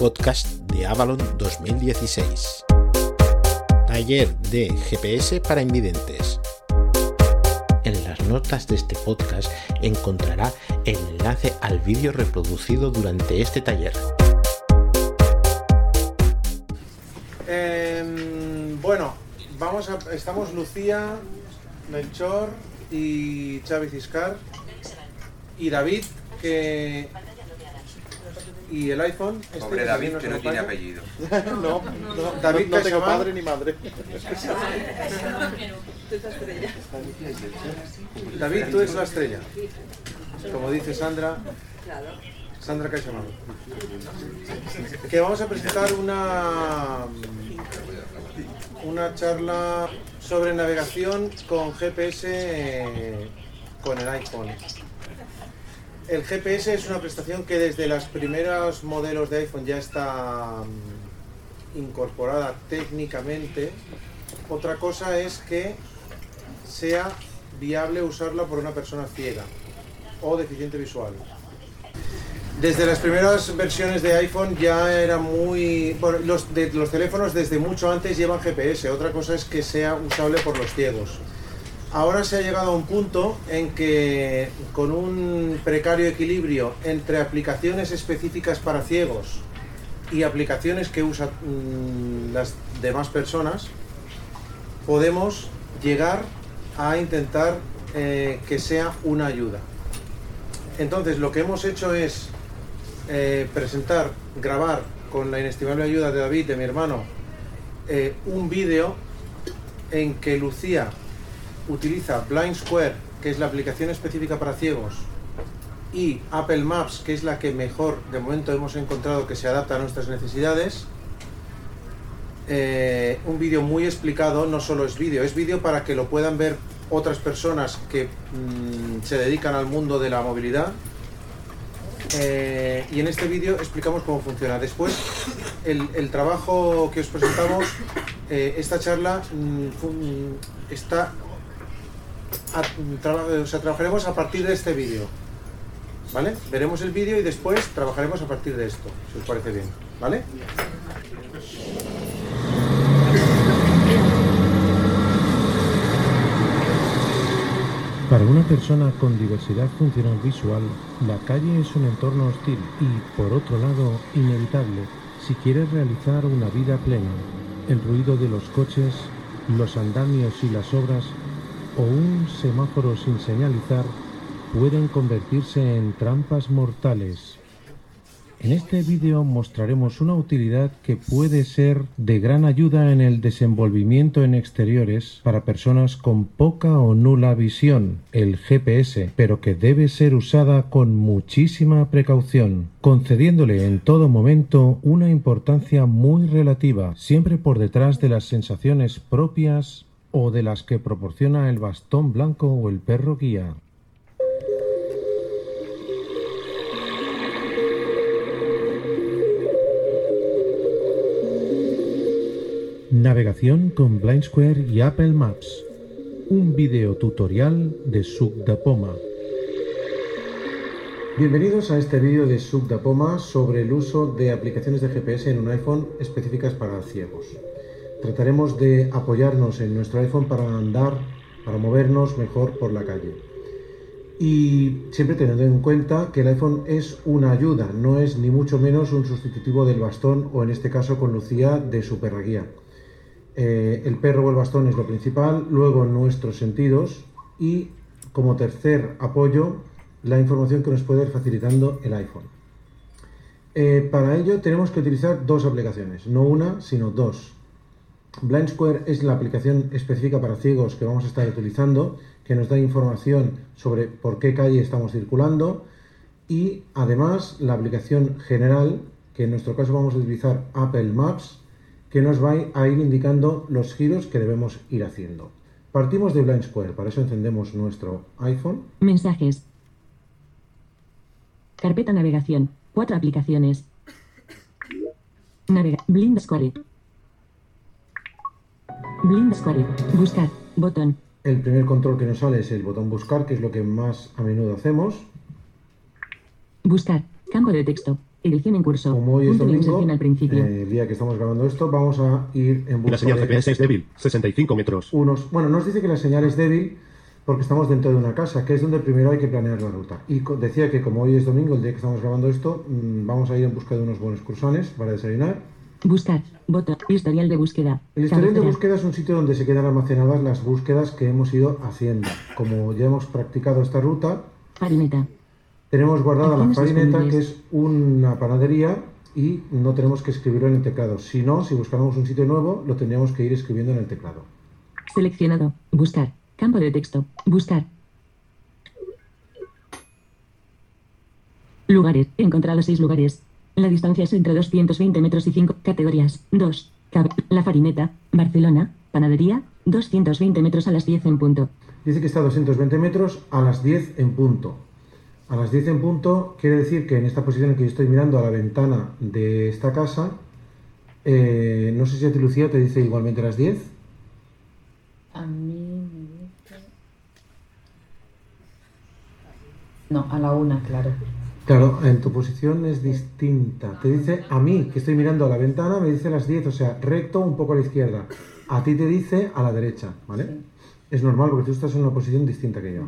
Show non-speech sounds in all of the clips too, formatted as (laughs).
podcast de Avalon 2016. Taller de GPS para invidentes. En las notas de este podcast encontrará el enlace al vídeo reproducido durante este taller. Em, bueno, vamos a, estamos Lucía, Melchor y Xavi Ciscar y David que y el iPhone. este Pobre que David que no tiene apellido. (laughs) no, no, David no tengo padre ni madre. (laughs) David, tú eres la estrella. Como dice Sandra. Sandra Caixamán. Que vamos a presentar una una charla sobre navegación con GPS eh, con el iPhone. El GPS es una prestación que desde los primeros modelos de iPhone ya está mm, incorporada técnicamente. Otra cosa es que sea viable usarla por una persona ciega o deficiente visual. Desde las primeras versiones de iPhone ya era muy... Bueno, los, los teléfonos desde mucho antes llevan GPS, otra cosa es que sea usable por los ciegos. Ahora se ha llegado a un punto en que con un precario equilibrio entre aplicaciones específicas para ciegos y aplicaciones que usan mm, las demás personas, podemos llegar a intentar eh, que sea una ayuda. Entonces lo que hemos hecho es eh, presentar, grabar con la inestimable ayuda de David, de mi hermano, eh, un vídeo en que Lucía utiliza Blind Square, que es la aplicación específica para ciegos, y Apple Maps, que es la que mejor de momento hemos encontrado que se adapta a nuestras necesidades. Eh, un vídeo muy explicado, no solo es vídeo, es vídeo para que lo puedan ver otras personas que mm, se dedican al mundo de la movilidad. Eh, y en este vídeo explicamos cómo funciona. Después, el, trabajo que os presentamos, eh, esta charla mm, está o sea, trabajaremos a partir de este vídeo. ¿Vale? Veremos el vídeo y después trabajaremos a partir de esto, si os parece bien. ¿Vale? Para una persona con diversidad funcional visual, la calle es un entorno hostil y, por otro lado, inevitable si quieres realizar una vida plena. El ruido de los coches, los andamios y las obras o un semáforo sin señalizar pueden convertirse en trampas mortales. En este vídeo mostraremos una utilidad que puede ser de gran ayuda en el desenvolvimiento en exteriores para personas con poca o nula visión, el GPS, pero que debe ser usada con muchísima precaución, concediéndole en todo momento una importancia muy relativa, siempre por detrás de las sensaciones propias o de las que proporciona el bastón blanco o el perro guía. Navegación con Blind Square y Apple Maps. Un video tutorial de Sugdapoma. Bienvenidos a este vídeo de Subdapoma sobre el uso de aplicaciones de GPS en un iPhone específicas para ciegos. Trataremos de apoyarnos en nuestro iPhone para andar, para movernos mejor por la calle. Y siempre teniendo en cuenta que el iPhone es una ayuda, no es ni mucho menos un sustitutivo del bastón o en este caso con Lucía de su perra guía. Eh, el perro o el bastón es lo principal, luego nuestros sentidos y como tercer apoyo la información que nos puede ir facilitando el iPhone. Eh, para ello tenemos que utilizar dos aplicaciones, no una, sino dos. Blind Square es la aplicación específica para ciegos que vamos a estar utilizando, que nos da información sobre por qué calle estamos circulando y además la aplicación general, que en nuestro caso vamos a utilizar Apple Maps, que nos va a ir indicando los giros que debemos ir haciendo. Partimos de Blind Square, para eso encendemos nuestro iPhone. Mensajes. Carpeta navegación. Cuatro aplicaciones. Navega. Blind Square. Blind Square. Buscar. Botón. El primer control que nos sale es el botón buscar, que es lo que más a menudo hacemos. Buscar. Campo de texto. Edición en curso. Como hoy es domingo, al principio. eh, el día que estamos grabando esto, vamos a ir en La busca señal de GPS es débil, 65 metros. unos... Bueno, nos dice que la señal es débil porque estamos dentro de una casa, que es donde primero hay que planear la ruta. Y decía que como hoy es domingo, el día que estamos grabando esto, mm, vamos a ir en busca de unos buenos cruzones para desayunar. Buscar. Botón. Historial de búsqueda. El historial de búsqueda es un sitio donde se quedan almacenadas las búsquedas que hemos ido haciendo. Como ya hemos practicado esta ruta, Farineta. tenemos guardada la farineta, que es una panadería, y no tenemos que escribirlo en el teclado. Si no, si buscáramos un sitio nuevo, lo tendríamos que ir escribiendo en el teclado. Seleccionado. Buscar. Campo de texto. Buscar. Lugares. Encontrado seis lugares. La distancia es entre 220 metros y 5 categorías. 2. La farineta. Barcelona. Panadería. 220 metros a las 10 en punto. Dice que está a 220 metros a las 10 en punto. A las 10 en punto quiere decir que en esta posición en que yo estoy mirando a la ventana de esta casa, eh, no sé si a ti Lucía te dice igualmente las 10. A mí me dice... No, a la una, claro. Claro, en tu posición es distinta. Te dice a mí, que estoy mirando a la ventana, me dice las 10, o sea, recto un poco a la izquierda. A ti te dice a la derecha, ¿vale? Sí. Es normal porque tú estás en una posición distinta que yo.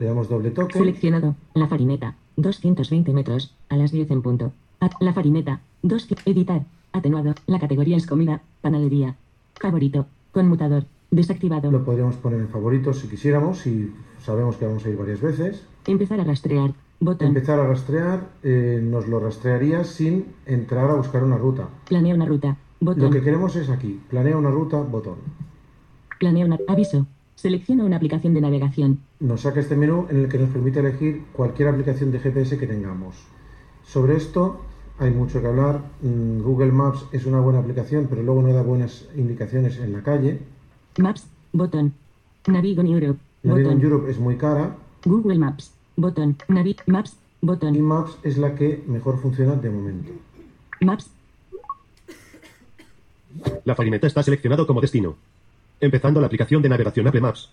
Le damos doble toque. Seleccionado. La farineta. 220 metros. A las 10 en punto. A- La farineta. 2. Editar. Atenuado. La categoría es comida. Panadería. Favorito. Conmutador. Desactivado. Lo podríamos poner en favoritos si quisiéramos, si sabemos que vamos a ir varias veces. Empezar a rastrear. Botón. Empezar a rastrear, eh, nos lo rastrearía sin entrar a buscar una ruta. Planea una ruta. Lo Botón. que queremos es aquí, planea una ruta, botón. Planea una. Aviso. Selecciona una aplicación de navegación. Nos saca este menú en el que nos permite elegir cualquier aplicación de GPS que tengamos. Sobre esto hay mucho que hablar. Mm, Google Maps es una buena aplicación, pero luego no da buenas indicaciones en la calle. Maps. Botón. Navigo en Europe. Navigo en. Europe es muy cara Google Maps. Botón. Navi. Maps. y Botón. Maps es la que mejor funciona de momento. Maps. La farineta está seleccionado como destino. Empezando la aplicación de navegación Apple Maps.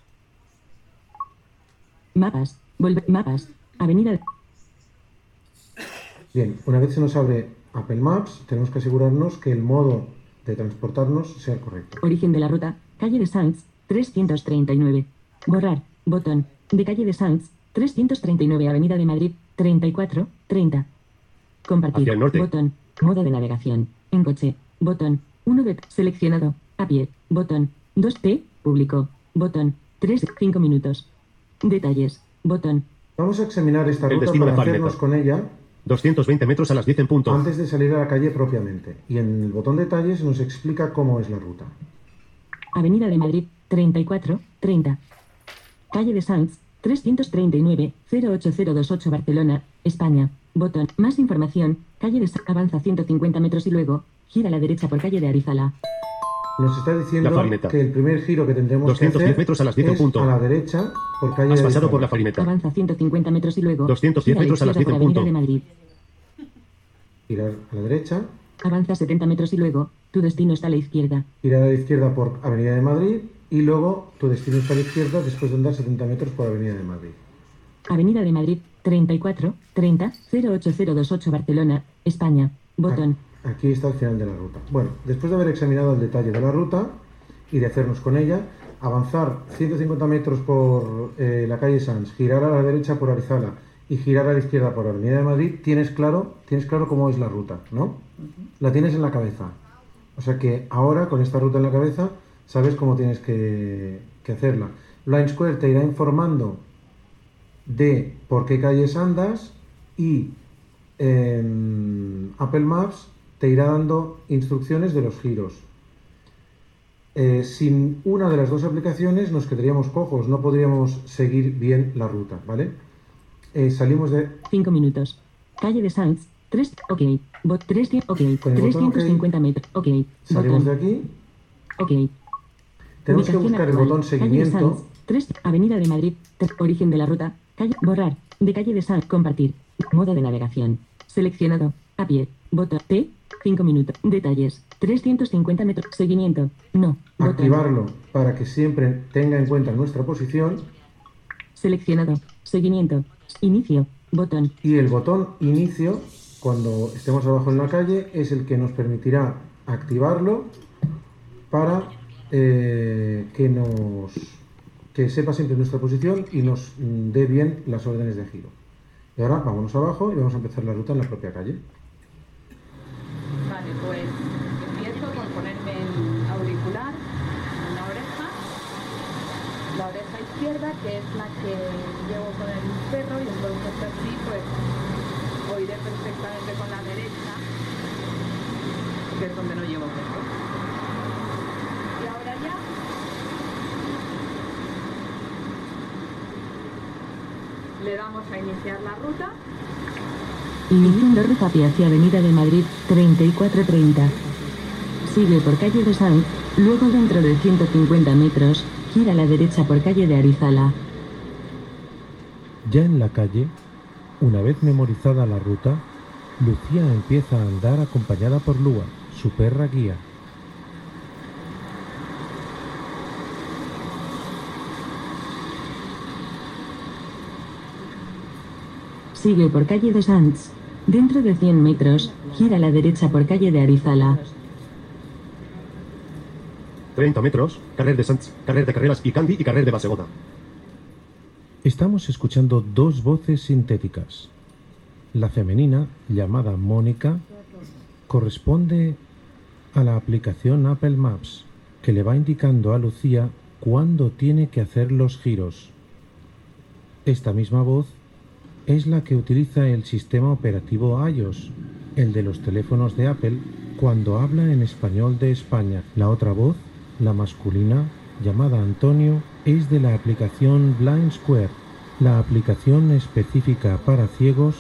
Mapas. Volver. Mapas. Avenida. Bien, una vez se nos abre Apple Maps, tenemos que asegurarnos que el modo de transportarnos sea el correcto. Origen de la ruta. Calle de Sanz. 339. Borrar. Botón. De calle de Sanz. 339. Avenida de Madrid. 34. 30. Compartir. Hacia el norte. Botón. Modo de navegación. En coche. Botón. 1 de seleccionado. A pie. Botón. 2T. Público. Botón. 3. 5 minutos. Detalles. Botón. Vamos a examinar esta El ruta destino para hacernos con ella 220 metros a las 10 en punto. antes de salir a la calle propiamente. Y en el botón detalles nos explica cómo es la ruta. Avenida de Madrid, 34, 30. Calle de Sanz, 339, 08028 Barcelona, España. Botón. Más información. Calle de Sanz. Avanza 150 metros y luego gira a la derecha por calle de Arizala. Nos está diciendo La que el primer giro que tendremos 210 que hacer metros a las 10 en es punto. a la derecha por calle Has pasado por la farineta. Avanza 150 metros y luego 210 gira metros a las izquierda 10 en por Avenida punto. de Madrid. Girar a la derecha, Avanza 70 metros y luego tu destino está a la izquierda. girar a la izquierda por Avenida de Madrid y luego tu destino está a la izquierda después de andar 70 metros por Avenida de Madrid. Avenida de Madrid, 34, 30, 08028 Barcelona, España. Botón. Aquí está el final de la ruta. Bueno, después de haber examinado el detalle de la ruta y de hacernos con ella, avanzar 150 metros por eh, la calle Sanz, girar a la derecha por Arizala y girar a la izquierda por Avenida de Madrid, tienes claro, tienes claro cómo es la ruta, ¿no? La tienes en la cabeza. O sea que ahora, con esta ruta en la cabeza, sabes cómo tienes que, que hacerla. Line Square te irá informando de por qué calles andas y em, Apple Maps te irá dando instrucciones de los giros. Eh, sin una de las dos aplicaciones nos quedaríamos cojos, no podríamos seguir bien la ruta, ¿vale? Eh, salimos de... 5 minutos. Calle de Sanz. 3. Ok. Bot 3. Ok. Con el botón OK. 350 metros. Ok. Salimos de aquí, Ok. Tenemos que buscar el botón Calle de seguimiento. Sanz. 3. Avenida de Madrid. Origen de la ruta. Calle. Borrar. De calle de Sanz. Compartir. Modo de navegación. Seleccionado. A pie. Botón. T. 5 minutos. Detalles. 350 metros. Seguimiento. No. Botón. Activarlo para que siempre tenga en cuenta nuestra posición. Seleccionado. Seguimiento. Inicio. Botón. Y el botón inicio, cuando estemos abajo en la calle, es el que nos permitirá activarlo para eh, que nos que sepa siempre nuestra posición y nos dé bien las órdenes de giro. Y ahora vámonos abajo y vamos a empezar la ruta en la propia calle. Vale, pues empiezo por ponerme el auricular en la oreja, la oreja izquierda, que es la que llevo con el perro, y entonces así pues oiré perfectamente con la derecha, que es donde no llevo perro. Y ahora ya le damos a iniciar la ruta. Iniciando ruta hacia Avenida de Madrid 3430. Sigue por calle de Sanz, luego dentro de 150 metros, gira a la derecha por calle de Arizala. Ya en la calle, una vez memorizada la ruta, Lucía empieza a andar acompañada por Lua, su perra guía. Sigue por calle de Sanz. Dentro de 100 metros, gira a la derecha por calle de Arizala. 30 metros, carrer de Sants, carrer de Carreras y Candy y carrer de Basegota. Estamos escuchando dos voces sintéticas. La femenina, llamada Mónica, corresponde a la aplicación Apple Maps, que le va indicando a Lucía cuándo tiene que hacer los giros. Esta misma voz es la que utiliza el sistema operativo iOS, el de los teléfonos de Apple, cuando habla en español de España. La otra voz, la masculina, llamada Antonio, es de la aplicación Blind Square, la aplicación específica para ciegos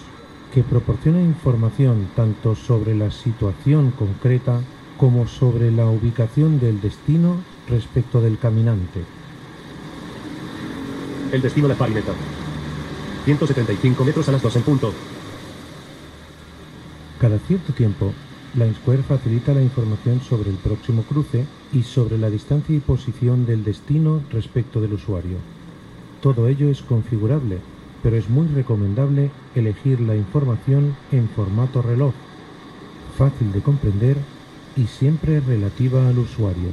que proporciona información tanto sobre la situación concreta como sobre la ubicación del destino respecto del caminante. El destino de Farineta. 175 metros a las 2 en punto. Cada cierto tiempo, Line Square facilita la información sobre el próximo cruce y sobre la distancia y posición del destino respecto del usuario. Todo ello es configurable, pero es muy recomendable elegir la información en formato reloj, fácil de comprender y siempre relativa al usuario.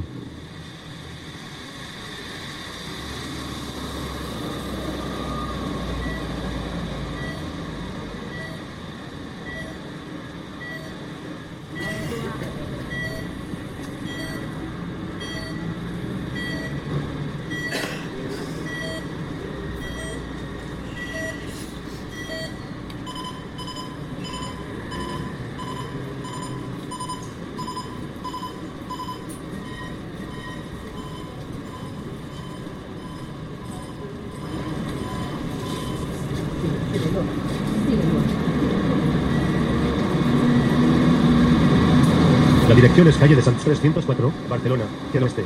La dirección es calle de Sants 304, Barcelona, hacia el oeste.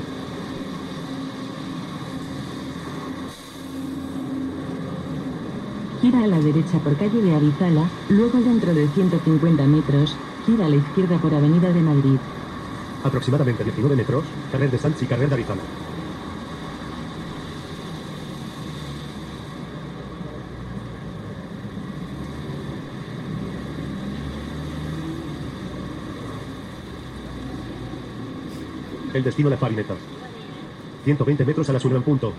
Gira a la derecha por calle de Arizala, luego dentro de 150 metros, gira a la izquierda por Avenida de Madrid. Aproximadamente 19 metros, carrer de Sants y carrer de Arizala. El destino de Farineta. 120 metros a las 1 en punto.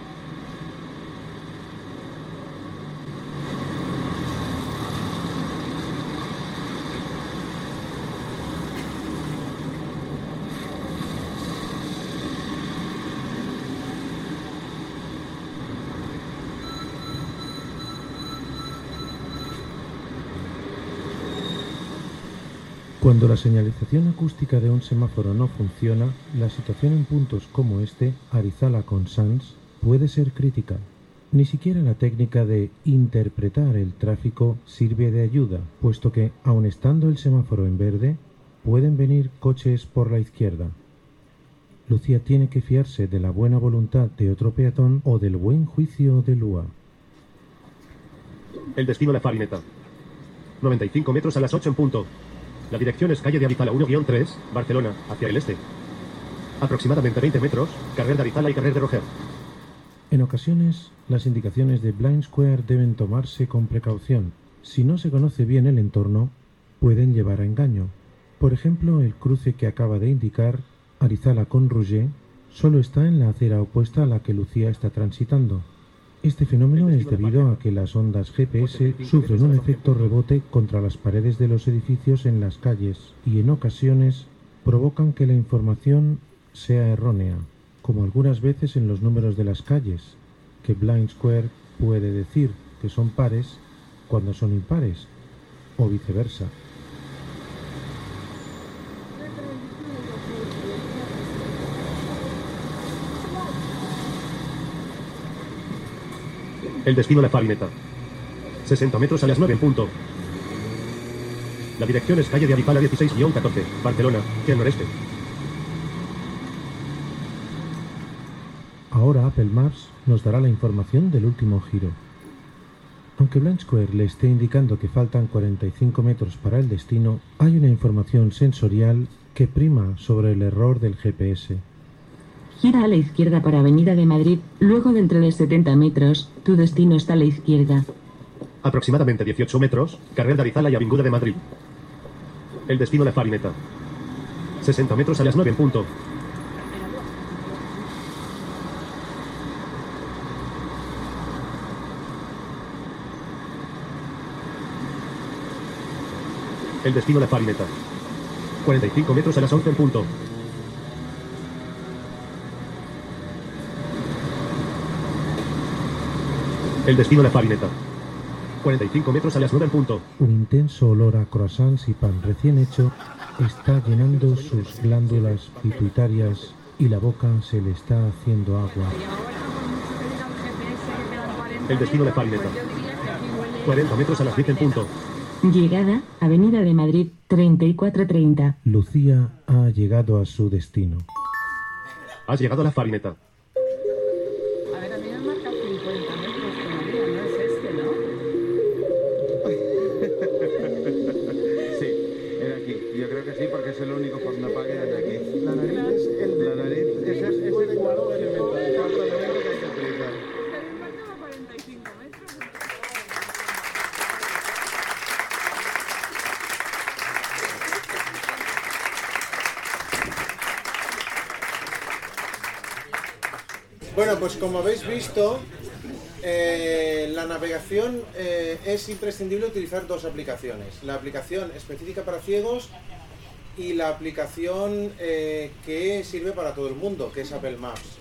Cuando la señalización acústica de un semáforo no funciona, la situación en puntos como este, Arizala con Sans, puede ser crítica. Ni siquiera la técnica de interpretar el tráfico sirve de ayuda, puesto que, aun estando el semáforo en verde, pueden venir coches por la izquierda. Lucía tiene que fiarse de la buena voluntad de otro peatón o del buen juicio de Lua. El destino de Farineta. 95 metros a las 8 en punto. La dirección es calle de Arizala 1-3, Barcelona, hacia el este. Aproximadamente 20 metros, carrer de Arizala y carrer de Roger. En ocasiones, las indicaciones de Blind Square deben tomarse con precaución. Si no se conoce bien el entorno, pueden llevar a engaño. Por ejemplo, el cruce que acaba de indicar, Arizala con Rouget, solo está en la acera opuesta a la que Lucía está transitando. Este fenómeno es debido a que las ondas GPS sufren un efecto rebote contra las paredes de los edificios en las calles y en ocasiones provocan que la información sea errónea, como algunas veces en los números de las calles, que Blind Square puede decir que son pares cuando son impares, o viceversa. El destino La Farineta. 60 metros a las 9 en punto. La dirección es calle de Avipala 16-14, Barcelona, el noreste. Ahora Apple Maps nos dará la información del último giro. Aunque Blind Square le esté indicando que faltan 45 metros para el destino, hay una información sensorial que prima sobre el error del GPS. Gira a la izquierda para Avenida de Madrid, luego dentro de 70 metros, tu destino está a la izquierda. Aproximadamente 18 metros, carrer d'Arizala y Avinguda de Madrid. El destino La Farineta. 60 metros a las 9 en punto. El destino La Farineta. 45 metros a las 11 en punto. El destino La Farineta. 45 metros a las 9 en punto. Un intenso olor a croissants y pan recién hecho está llenando sus glándulas pituitarias y la boca se le está haciendo agua. El GPS que quedan 40 El destino de huele 40 metros a las 10 en punto. Llegada, Avenida de Madrid, 3430. Lucía ha llegado a su destino. Has llegado a La Farineta. Imprescindible utilizar dos aplicaciones. La aplicación específica para ciegos y la aplicación eh, que sirve para todo el mundo, que es Apple Maps.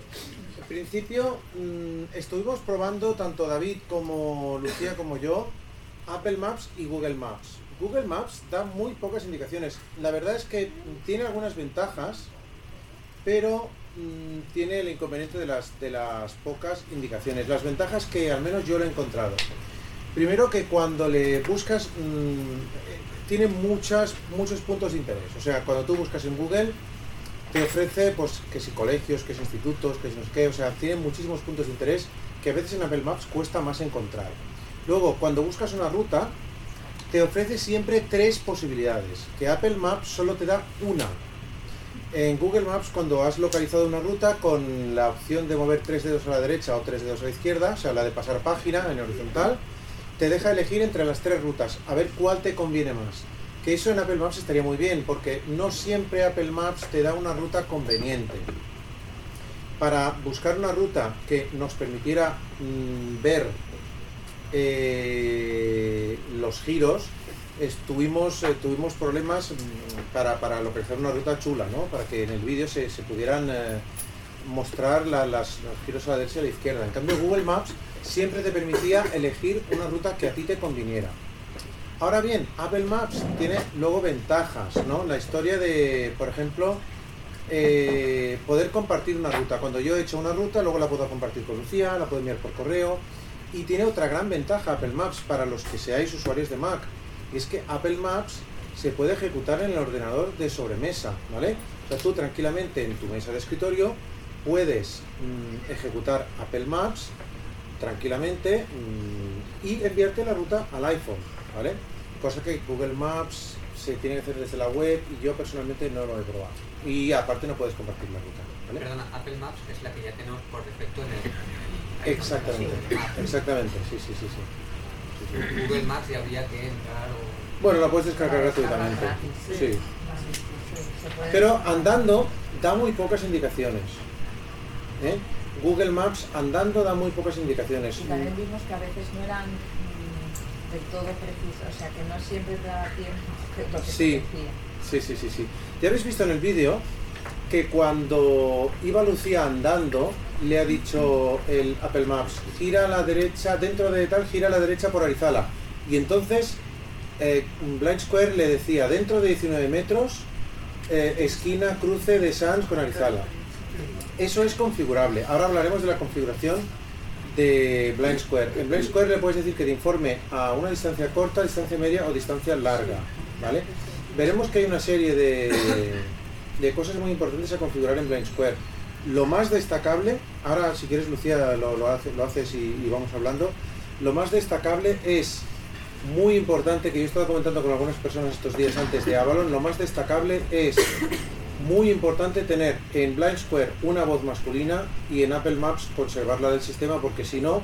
En principio mm, estuvimos probando, tanto David como Lucía como yo, Apple Maps y Google Maps. Google Maps da muy pocas indicaciones. La verdad es que tiene algunas ventajas, pero mm, tiene el inconveniente de las, de las pocas indicaciones. Las ventajas que al menos yo lo he encontrado. Primero que cuando le buscas mm, tiene muchos puntos de interés. O sea, cuando tú buscas en Google te ofrece pues que si colegios, que si institutos, que si no sé qué, o sea, tiene muchísimos puntos de interés que a veces en Apple Maps cuesta más encontrar. Luego, cuando buscas una ruta, te ofrece siempre tres posibilidades, que Apple Maps solo te da una. En Google Maps, cuando has localizado una ruta con la opción de mover tres dedos a la derecha o tres dedos a la izquierda, o sea, la de pasar página en horizontal, te deja elegir entre las tres rutas, a ver cuál te conviene más. Que eso en Apple Maps estaría muy bien, porque no siempre Apple Maps te da una ruta conveniente. Para buscar una ruta que nos permitiera mm, ver eh, los giros, eh, tuvimos problemas mm, para, para localizar una ruta chula, ¿no? Para que en el vídeo se, se pudieran eh, mostrar la- las, los giros a la derecha y a la izquierda. En cambio, Google Maps siempre te permitía elegir una ruta que a ti te conviniera. Ahora bien, Apple Maps tiene luego ventajas, ¿no? La historia de, por ejemplo, eh, poder compartir una ruta. Cuando yo he hecho una ruta, luego la puedo compartir con Lucía, la puedo enviar por correo. Y tiene otra gran ventaja Apple Maps para los que seáis usuarios de Mac. Y es que Apple Maps se puede ejecutar en el ordenador de sobremesa, ¿vale? O sea, tú tranquilamente en tu mesa de escritorio puedes mm, ejecutar Apple Maps tranquilamente mm, y enviarte la ruta al iPhone, ¿vale? Cosa que Google Maps se tiene que hacer desde la web y yo personalmente no lo he probado. Y aparte no puedes compartir la ruta, ¿vale? Perdona, Apple Maps es la que ya tenemos por defecto en el Exactamente, exactamente, sí, sí, sí. sí. Google Maps y habría que entrar o... Bueno, la puedes descargar gratuitamente. Sí. Pero andando da muy pocas indicaciones. ¿eh? Google Maps andando da muy pocas indicaciones. Y también vimos que a veces no eran mm, del todo precisas, o sea que no siempre te da tiempo (laughs) que Sí. Sí, sí, sí, sí. Ya habéis visto en el vídeo que cuando iba Lucía andando, le ha dicho el Apple Maps, gira a la derecha, dentro de tal, gira a la derecha por Arizala. Y entonces eh, Blind Square le decía, dentro de 19 metros, eh, esquina, cruce de Sans con Arizala. Eso es configurable. Ahora hablaremos de la configuración de Blind Square. En Blind Square le puedes decir que te informe a una distancia corta, distancia media o distancia larga. ¿vale? Veremos que hay una serie de, de cosas muy importantes a configurar en Blind Square. Lo más destacable, ahora si quieres Lucía lo, lo hace- lo haces y, y vamos hablando, lo más destacable es muy importante, que yo he estado comentando con algunas personas estos días antes de Avalon, lo más destacable es muy importante tener en Blind Square una voz masculina y en Apple Maps conservarla del sistema porque si no,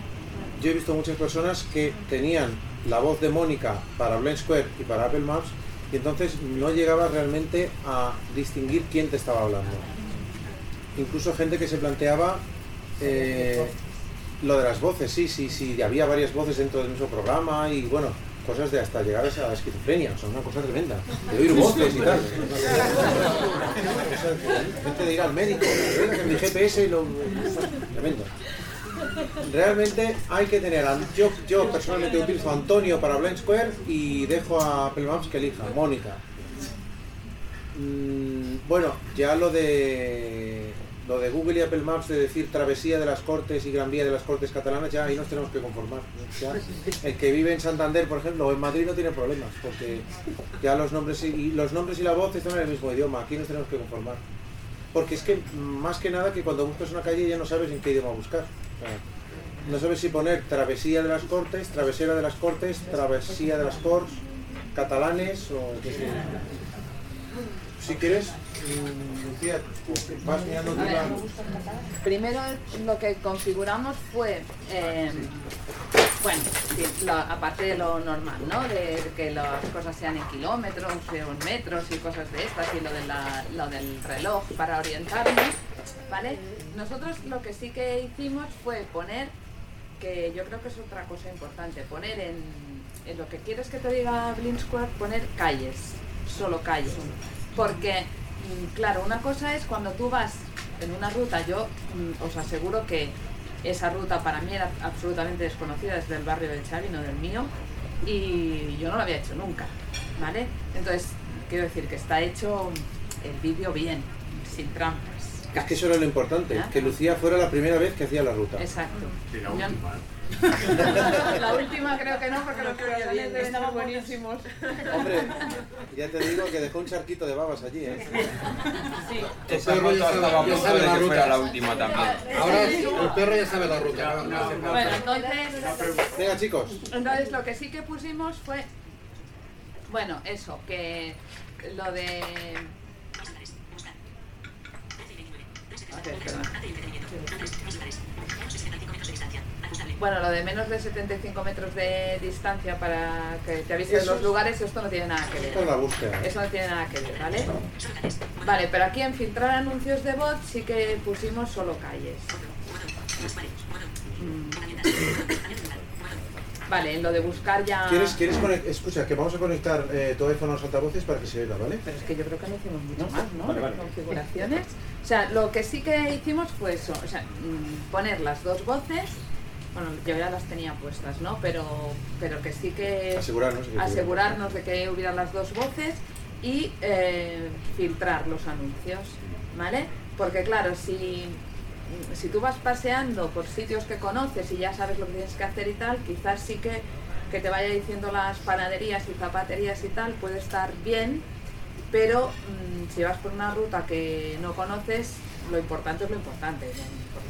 yo he visto muchas personas que tenían la voz de Mónica para Blind Square y para Apple Maps y entonces no llegaba realmente a distinguir quién te estaba hablando. Incluso gente que se planteaba eh, lo de las voces, sí, sí, sí, había varias voces dentro del mismo programa y bueno, cosas de hasta llegar a esa esquizofrenia, o sea, una cosa tremenda, de oír voces y tal. Gente de ir al médico, "Venga, que mi GPS y lo... Tremendo. Realmente hay que tener, yo, yo personalmente utilizo a Antonio para Blind Square y dejo a Apple Maps que elija, Mónica. Mm, bueno, ya lo de lo de Google y Apple Maps de decir travesía de las Cortes y Gran Vía de las Cortes catalanas, ya ahí nos tenemos que conformar. El que vive en Santander, por ejemplo, o en Madrid no tiene problemas, porque ya los nombres y, los nombres y la voz están en el mismo idioma, aquí nos tenemos que conformar. Porque es que más que nada que cuando buscas una calle ya no sabes en qué idioma buscar. No sabes si poner travesía de las Cortes, travesera de las Cortes, travesía de las Corts, catalanes o. Si quieres, Lucía, vas mirando tú la- Primero lo que configuramos fue, eh, bueno, lo- aparte de lo normal, ¿no? De que las cosas sean en kilómetros en metros y cosas de estas y lo, de la- lo del reloj para orientarnos, ¿vale? Nosotros lo que sí que hicimos fue poner, que yo creo que es otra cosa importante, poner en, en lo que quieres que te diga Blind Square, poner calles, solo calles. Porque, mm, claro, una cosa es cuando tú vas en una ruta, yo mm, os aseguro que esa ruta para mí era absolutamente desconocida desde el barrio de Xavi, no del mío, y yo no lo había hecho nunca, ¿vale? Entonces, quiero decir que está hecho el vídeo bien, sin trampas. Es que eso era lo importante, ¿Ah? que Lucía fuera la primera vez que hacía la ruta. Exacto. Y la Yo- última. (laughs) La última creo que no, porque los corazones deben ser buenísimos. Hombre, ya te digo que dejó un charquito de babas allí, ¿eh? Sí. Esa moto estaba a punto de que fuera la última también. Ahora el perro ya sabe la ruta. no- no. Bueno, entonces, Venga, chicos. entonces lo que sí que pusimos fue, bueno, eso, que lo de... Bueno, lo de menos de 75 metros de distancia para que te avisen los es- lugares, esto no tiene nada que ver. Esto es la búsqueda. Eso no tiene nada que ver, ¿vale? Vale, pero aquí en filtrar anuncios de bot sí que pusimos solo calles. Mm. Vale, en lo de buscar ya... ¿Quieres, quieres conec- Escucha, que vamos a conectar eh, tu iPhone a los altavoces para que se oiga, ¿vale? Pero es que yo creo que no hicimos mucho más, ¿no? Vale, vale. Configuraciones. O sea, lo que sí que hicimos fue eso, o sea, mm, poner las dos voces. Bueno, yo ya las tenía puestas, ¿no? Pero, pero que sí que Asegurarnos de que asegurarnos de que hubieran las dos voces y eh, filtrar los anuncios, ¿vale? Porque claro, si, si tú vas paseando por sitios que conoces y ya sabes lo que tienes que hacer y tal, quizás sí que, que te vaya diciendo las panaderías y zapaterías y tal, puede estar bien, pero mm, si vas por una ruta que no conoces, lo importante es lo importante,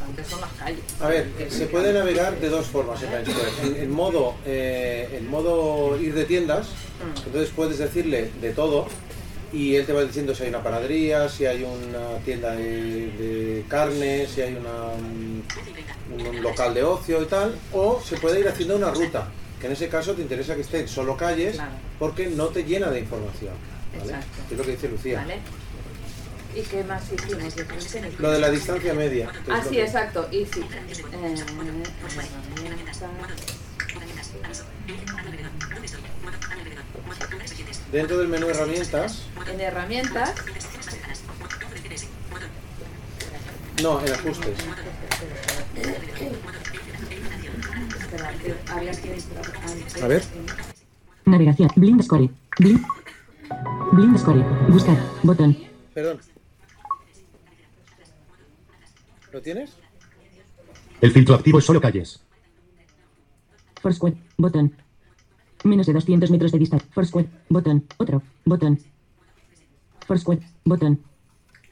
importante son las calles. A ver, se puede navegar de dos formas en modo, eh, en modo ir de tiendas, Mm. entonces puedes decirle de todo, y él te va diciendo si hay una panadería, si hay una tienda de, de carne, si hay una, un, local de ocio y tal, o se puede ir haciendo una ruta, que en ese caso te interesa que estén solo calles porque no te llena de información. Es lo que dice Lucía. ¿Vale? ¿Y qué más hicimos? Lo de la distancia media. Ah, sí, que- exacto. Y sí. Eh. Dentro del menú herramientas, En herramientas, no, en ajustes. A ver. Navegación. Blind Score. Blind. Blind Score. Buscar. Botón. Perdón. ¿Lo tienes? El filtro activo es solo calles. Foursquare. Botón. Menos de 200 metros de distancia. Foursquare. Botón. Otro. Botón. Foursquare. Botón.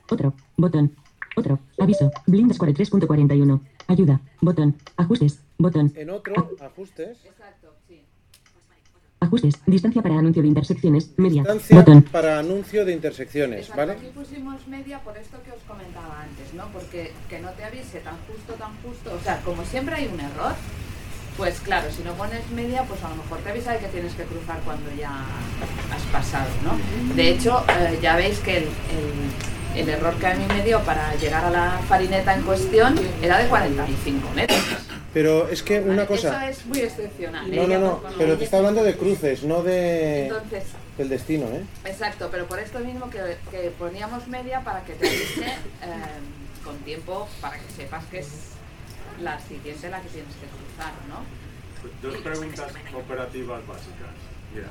Otro. Botón. Otro. Aviso. Blind Score 3.41. Ayuda. Botón. Ajustes. Botón. En otro, ajustes. Exacto. Ajustes. Distancia para anuncio de intersecciones. Media. Distancia Botón. para anuncio de intersecciones, Exacto, ¿vale? Aquí pusimos media por esto que os comentaba antes, ¿no? Porque que no te avise tan justo, tan justo. O sea, como siempre hay un error, pues claro, si no pones media, pues a lo mejor te avisa de que tienes que cruzar cuando ya has pasado, ¿no? De hecho, eh, ya veis que el, el- el error que a mí me dio para llegar a la farineta en cuestión era de 45 metros. Pero es que una ¿vale? cosa. Eso es muy excepcional. ¿eh? No, no, Ya no, por- pero te está hablando de cruces, no de Entonces, del destino, ¿eh? Exacto, pero por esto mismo que, que poníamos media para que te avise eh, con tiempo para que sepas que es la siguiente la que tienes que cruzar, ¿no? Dos preguntas operativas básicas. Mira,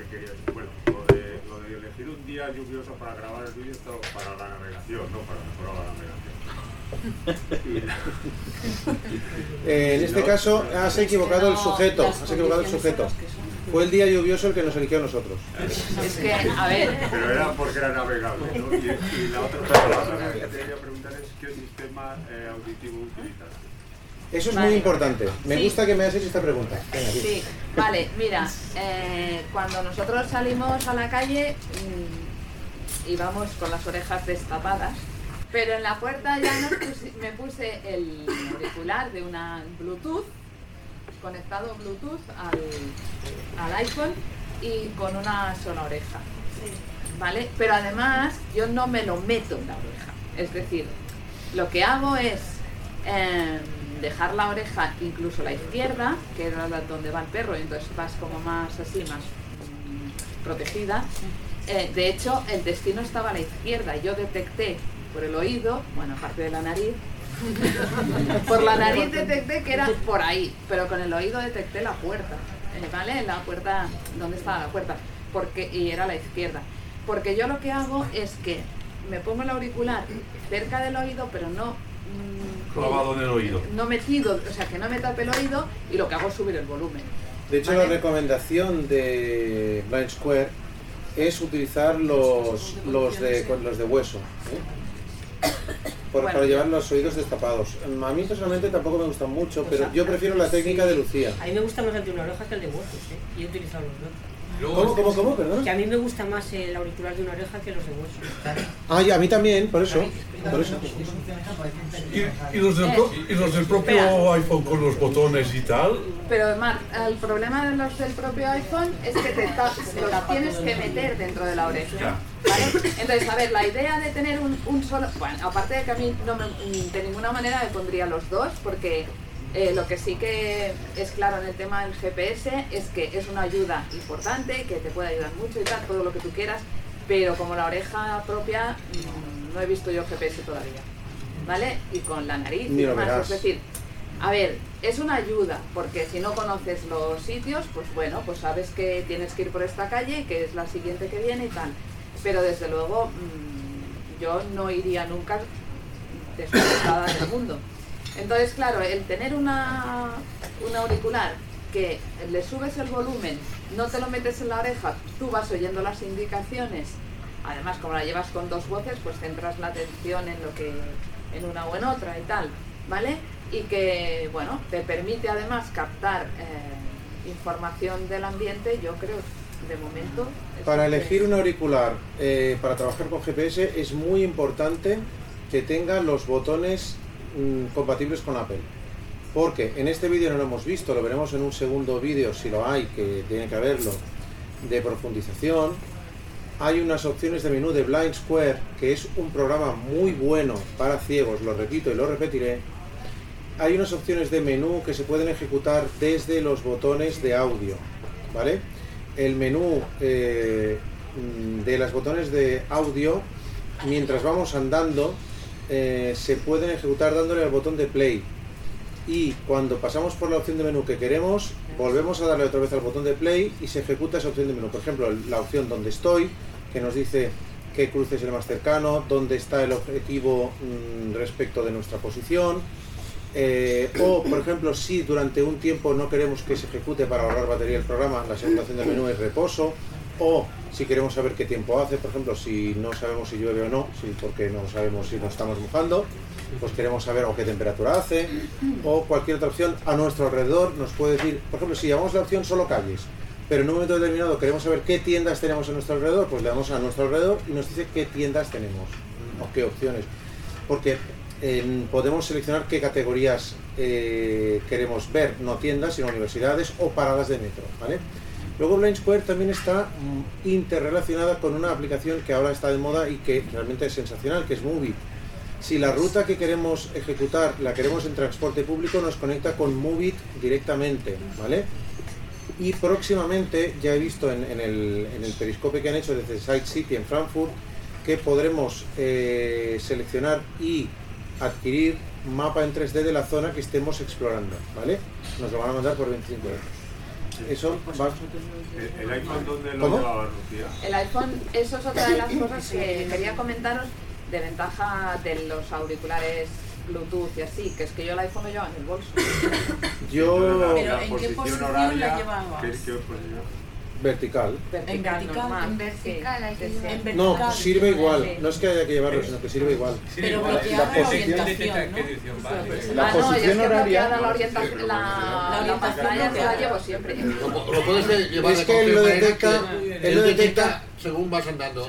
¿qué quería decir? Bueno, lo de, lo de elegir un día lluvioso para grabar el vídeo esto para la navegación, no para mejorar la navegación. (laughs) Eh, en este caso has equivocado el sujeto, has equivocado el sujeto. Fue el día lluvioso el que nos eligió a nosotros. Es que, a ver, Pero era porque era navegable, ¿no? Y, y la otra cosa que te quería preguntar es qué sistema eh, auditivo utilizaste. Eso es Vale. muy importante. Me Sí. gusta que me hayas hecho esta pregunta. Venga, sí. sí, vale, mira, eh, cuando nosotros salimos a la calle mm, íbamos con las orejas destapadas, pero en la puerta ya nos me puse el auricular de una Bluetooth, conectado Bluetooth al, al iPhone y con una sola oreja. ¿Vale? Pero además yo no me lo meto en la oreja. Es decir, lo que hago es em, dejar la oreja, incluso la izquierda, que era donde va el perro, y entonces vas como más así, más mm, protegida. Eh, de hecho, el destino estaba a la izquierda. Yo detecté por el oído, bueno, aparte de la nariz, (laughs) por la nariz detecté que era por ahí, pero con el oído detecté la puerta, eh, ¿vale? La puerta, ¿dónde estaba la puerta? Porque, y era a la izquierda. Porque yo lo que hago es que me pongo el auricular cerca del oído, pero no... Clavado en el oído. No metido, o sea, que no me tape el oído y lo que hago es subir el volumen. De hecho, la recomendación de Blind Square es utilizar los, los, de, los de hueso. ¿eh? Por- Bueno. Para llevar los oídos destapados. A mí personalmente tampoco me gustan mucho, pero yo prefiero la técnica de Lucía. A mí me gusta más el de una oreja que el de huesos, ¿eh? Y he utilizado los dos. ¿Cómo, cómo, cómo? Perdón. Que a mí me gusta más el auricular de una oreja que los de huesos. Ah, y a mí también, por eso. Por eso. Y, y los del, pro- y los del propio Espera. iPhone con los botones y tal. Pero Mar, el problema de los del propio iPhone es que te los tienes que meter dentro de la oreja. ¿vale? Entonces, a ver, la idea de tener un, un solo... Bueno, aparte de que a mí no me- de ninguna manera me pondría los dos, porque eh, lo que sí que es claro en el tema del GPS es que es una ayuda importante, que te puede ayudar mucho y tal, todo lo que tú quieras, pero como la oreja propia, mm, no he visto yo GPS todavía. ¿Vale? Y con la nariz y Ni lo demás. verás. Es decir, a ver, es una ayuda, porque si no conoces los sitios, pues bueno, pues sabes que tienes que ir por esta calle, que es la siguiente que viene y tal. Pero desde luego, mm, yo no iría nunca desconectada del mundo. Entonces, claro, el tener una, un auricular que le subes el volumen, no te lo metes en la oreja, tú vas oyendo las indicaciones, además como la llevas con dos voces, pues centras la atención en lo que en una o en otra y tal, ¿vale? Y que, bueno, te permite además captar eh, información del ambiente, yo creo de momento. Para elegir un auricular eh, para trabajar con GPS es muy importante que tenga los botones mm, compatibles con Apple. Porque en este vídeo no lo hemos visto, lo veremos en un segundo vídeo, si lo hay, que tiene que haberlo, de profundización. Hay unas opciones de menú de Blind Square, que es un programa muy bueno para ciegos, lo repito y lo repetiré. Hay unas opciones de menú que se pueden ejecutar desde los botones de audio, ¿vale? El menú eh, mm, de los botones de audio, mientras vamos andando, eh, se pueden ejecutar dándole al botón de play. Y cuando pasamos por la opción de menú que queremos, volvemos a darle otra vez al botón de play y se ejecuta esa opción de menú. Por ejemplo, la opción donde estoy, que nos dice qué cruce es el más cercano, dónde está el objetivo mm, respecto de nuestra posición. Eh, o, por ejemplo, si durante un tiempo no queremos que se ejecute para ahorrar batería el programa, la segunda opción del menú es reposo. O si queremos saber qué tiempo hace, por ejemplo, si no sabemos si llueve o no, si, porque no sabemos si nos estamos mojando, pues queremos saber o qué temperatura hace, o cualquier otra opción a nuestro alrededor nos puede decir, por ejemplo, si llamamos la opción solo calles, pero en un momento determinado queremos saber qué tiendas tenemos a nuestro alrededor, pues le damos a nuestro alrededor y nos dice qué tiendas tenemos o qué opciones. Porque eh, podemos seleccionar qué categorías eh, queremos ver, no tiendas, sino universidades o paradas de metro, ¿vale? Luego Blind Square también está mm, interrelacionada con una aplicación que ahora está de moda y que realmente es sensacional, que es Movit. Si la ruta que queremos ejecutar la queremos en transporte público, nos conecta con Movit directamente, ¿vale? Y próximamente, ya he visto en, el, en el periscopio que han hecho desde Side City en Frankfurt, que podremos eh, seleccionar y adquirir mapa en 3D de la zona que estemos explorando, ¿vale? Nos lo van a mandar por 25 euros. Eso va... ¿El, iPhone dónde lo llevaba Lucía? El iPhone, eso es otra de las cosas que quería comentaros de ventaja de los auriculares Bluetooth y así, que es que yo el iPhone lo llevo en el bolso. Yo... Pero ¿en qué posición horaria? ¿Qué, qué Vertical. En vertical, hay que llevar. No, sirve igual. No es que haya que llevarlo, sino que sirve igual. Pero La posición- orientación, ¿no? La ah, posición horaria- la orientación, la, la pantalla se la llevo siempre. Lo puedes llevar Es que él lo detecta- él lo detecta- según vas andando.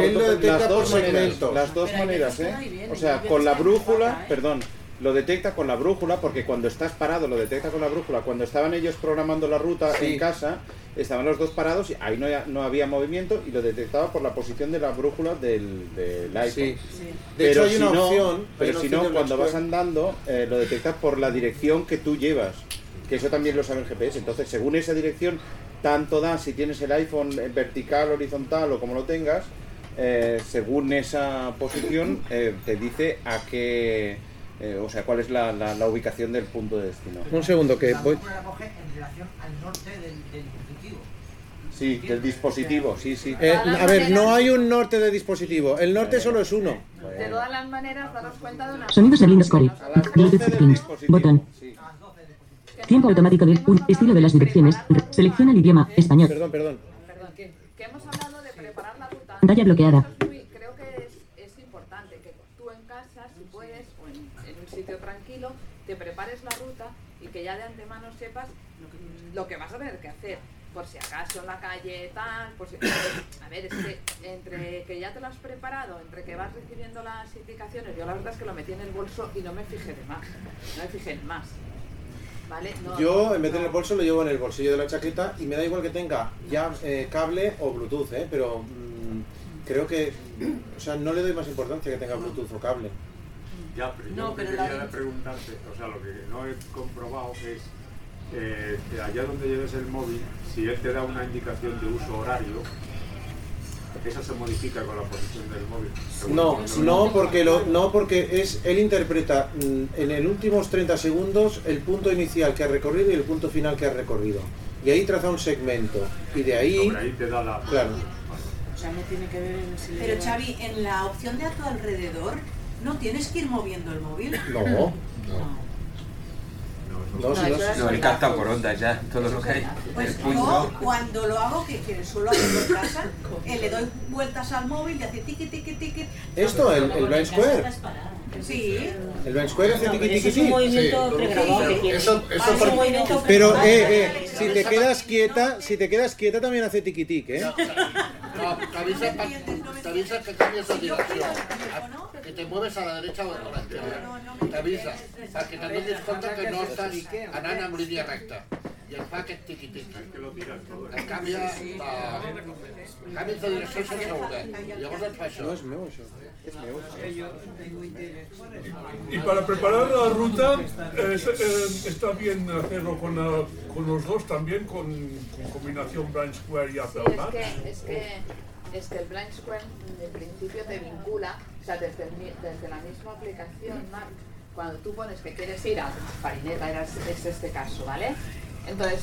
Él lo detecta las por dos maneras, segmentos. las dos maneras, ¿eh? O sea, con la brújula, ¿eh? perdón, lo detecta con la brújula porque cuando estás parado lo detecta con la brújula. Cuando estaban ellos programando la ruta Sí. en casa, estaban los dos parados y ahí no, no había movimiento y lo detectaba por la posición de la brújula del, del iPhone. Sí. Sí. De hecho, Pero hay si una no- opción. Pero una si opción no, cuando vas andando, eh, lo detecta por la dirección que tú llevas. Que eso también lo sabe el GPS. Entonces, según esa dirección, tanto da si tienes el iPhone en vertical, horizontal o como lo tengas, eh, según esa posición, eh, te dice a qué. Eh, o sea, cuál es la, la- la ubicación del punto de destino. Un segundo, que voy. brújula la coge en relación al norte del, del dispositivo. Sí, del dispositivo, sí, sí. Eh, a ver, no hay un norte de dispositivo. El norte solo es uno. De todas las maneras, daros cuenta de una Sonidos en Windows Core. Botón. Tiempo automático del un estilo de las direcciones. Re- Selecciona el idioma español. Perdón, perdón. Perdón, que hemos hablado de preparar la ruta. Pantalla bloqueada. Eso es muy- creo que es, es importante que tú en casa, si puedes, o en, en un sitio tranquilo, te prepares la ruta y que ya de antemano sepas lo que vas a tener que hacer. Por si acaso en la calle tal, por si... (coughs) A ver, es que entre que ya te lo has preparado, entre que vas recibiendo las indicaciones, yo la verdad es que lo metí en el bolso y no me fijé de más. No me fijé en más. ¿Vale? No, Yo, en vez de en el bolso, lo llevo en el bolsillo de la chaqueta y me da igual que tenga ya eh, cable o Bluetooth, ¿eh? Pero mm, creo que. O sea, no le doy más importancia que tenga Bluetooth o cable. Ya, pero yo No, pero la quería preguntarte, o sea, lo que no he comprobado es eh, que allá donde lleves el móvil, si él te da una indicación de uso horario, eso se modifica con la posición del móvil. No, no porque lo, no porque es él interpreta mm, en el últimos 30 segundos el punto inicial que ha recorrido y el punto final que ha recorrido. Y ahí traza un segmento. Y de ahí, Sobre ahí te da la. claro. O sea, no tiene que ver en si Pero Xavi, en la opción de a tu alrededor, ¿no tienes que ir moviendo el móvil? No. No, si no, No, él capta por ondas ya, todo lo que hay. Pues yo cuando lo hago, que, que suelo hacerlo en casa, eh, le doy vueltas al móvil y hace tiqui tiqui tiqui. Esto, el, el Blind Square. Sí. El Blind Square hace tiqui tiqui es un movimiento Sí. pregrabado que Pero, eh, eh, si te quedas quieta, si te quedas quieta también hace tiqui tiqui, ¿eh? No, te avisa, que cambies de dirección. Que te mueves a la derecha o a la izquierda. Te avisa. Para que te donis compte que no estàs anant en línia recta. I et fa aquest tiqui-tiqui. Et canvia de... Canvis de direcció sense voler. Llavors et fa això. No és meu, això. És meu. Y para preparar la ruta eh, es- eh, está bien hacerlo con, la- con los dos también, con, con combinación Branch Square y Sí, Apple es Maps. que, es que, es que el Blind Square de principio te vincula, o sea, desde, el desde la misma aplicación, Mark, cuando tú pones que quieres ir a Farineta, era, es este caso, ¿vale? Entonces,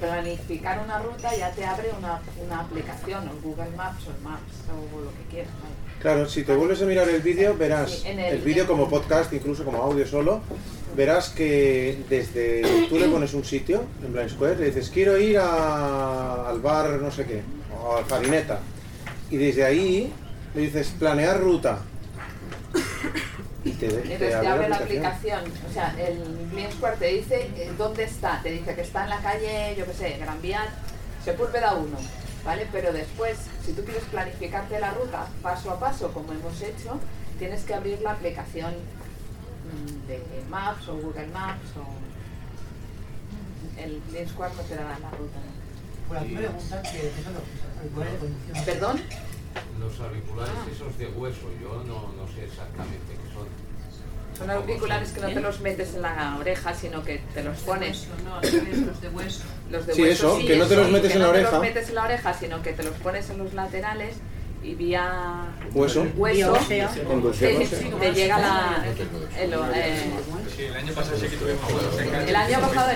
planificar una ruta ya te abre una, una aplicación, o Google Maps o el Maps, o lo que quieras. ¿vale? Claro, si te vuelves a mirar el vídeo, verás Sí, en el- el vídeo como podcast, incluso como audio solo, verás que desde tú le pones un sitio en Blind Square, le dices quiero ir a- al bar no sé qué, o al Farineta, y desde ahí le dices planear ruta. Y te, te abre abre la aplicación. aplicación, o sea, el Blind Square te dice eh, dónde está, te dice que está en la calle, yo qué sé, Gran Vía, Sepúlveda 1, ¿vale? Pero después, si tú quieres planificarte la ruta paso a paso, como hemos hecho, tienes que abrir la aplicación mm, de Maps o Google Maps o... El Blind Square no te dará la ruta. Por aquí preguntan que los auriculares. ¿Perdón? Los auriculares esos de hueso, yo no, no sé exactamente qué son. Son auriculares que no te los metes en la oreja, sino que te los pones. No, los de hueso. Los de Sí, hueso, eso, que no te los metes en la no te oreja. los metes en la oreja, sino que te los pones en los laterales y vía Hueso. hueso te, llega la, el, eh, Sí, el año pasado sí que tuvimos el año pasado